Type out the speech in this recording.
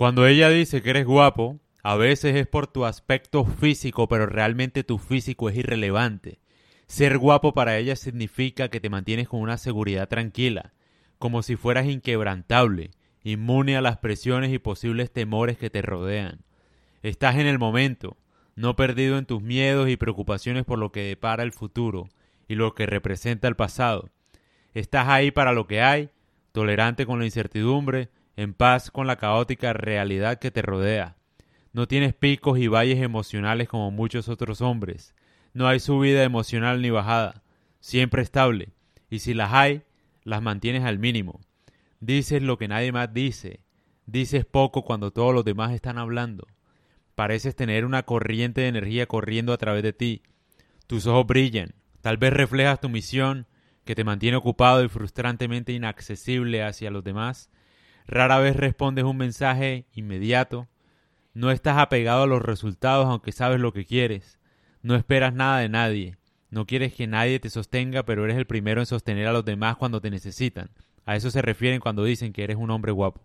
Cuando ella dice que eres guapo, a veces es por tu aspecto físico, pero realmente tu físico es irrelevante. Ser guapo para ella significa que te mantienes con una seguridad tranquila, como si fueras inquebrantable, inmune a las presiones y posibles temores que te rodean. Estás en el momento, no perdido en tus miedos y preocupaciones por lo que depara el futuro y lo que representa el pasado. Estás ahí para lo que hay, tolerante con la incertidumbre, en paz con la caótica realidad que te rodea. No tienes picos y valles emocionales como muchos otros hombres. No hay subida emocional ni bajada, siempre estable, y si las hay, las mantienes al mínimo. Dices lo que nadie más dice, dices poco cuando todos los demás están hablando. Pareces tener una corriente de energía corriendo a través de ti. Tus ojos brillan, tal vez reflejas tu misión que te mantiene ocupado y frustrantemente inaccesible hacia los demás. Rara vez respondes un mensaje inmediato, no estás apegado a los resultados aunque sabes lo que quieres. No esperas nada de nadie. No quieres que nadie te sostenga, pero eres el primero en sostener a los demás cuando te necesitan. A eso se refieren cuando dicen que eres un hombre guapo.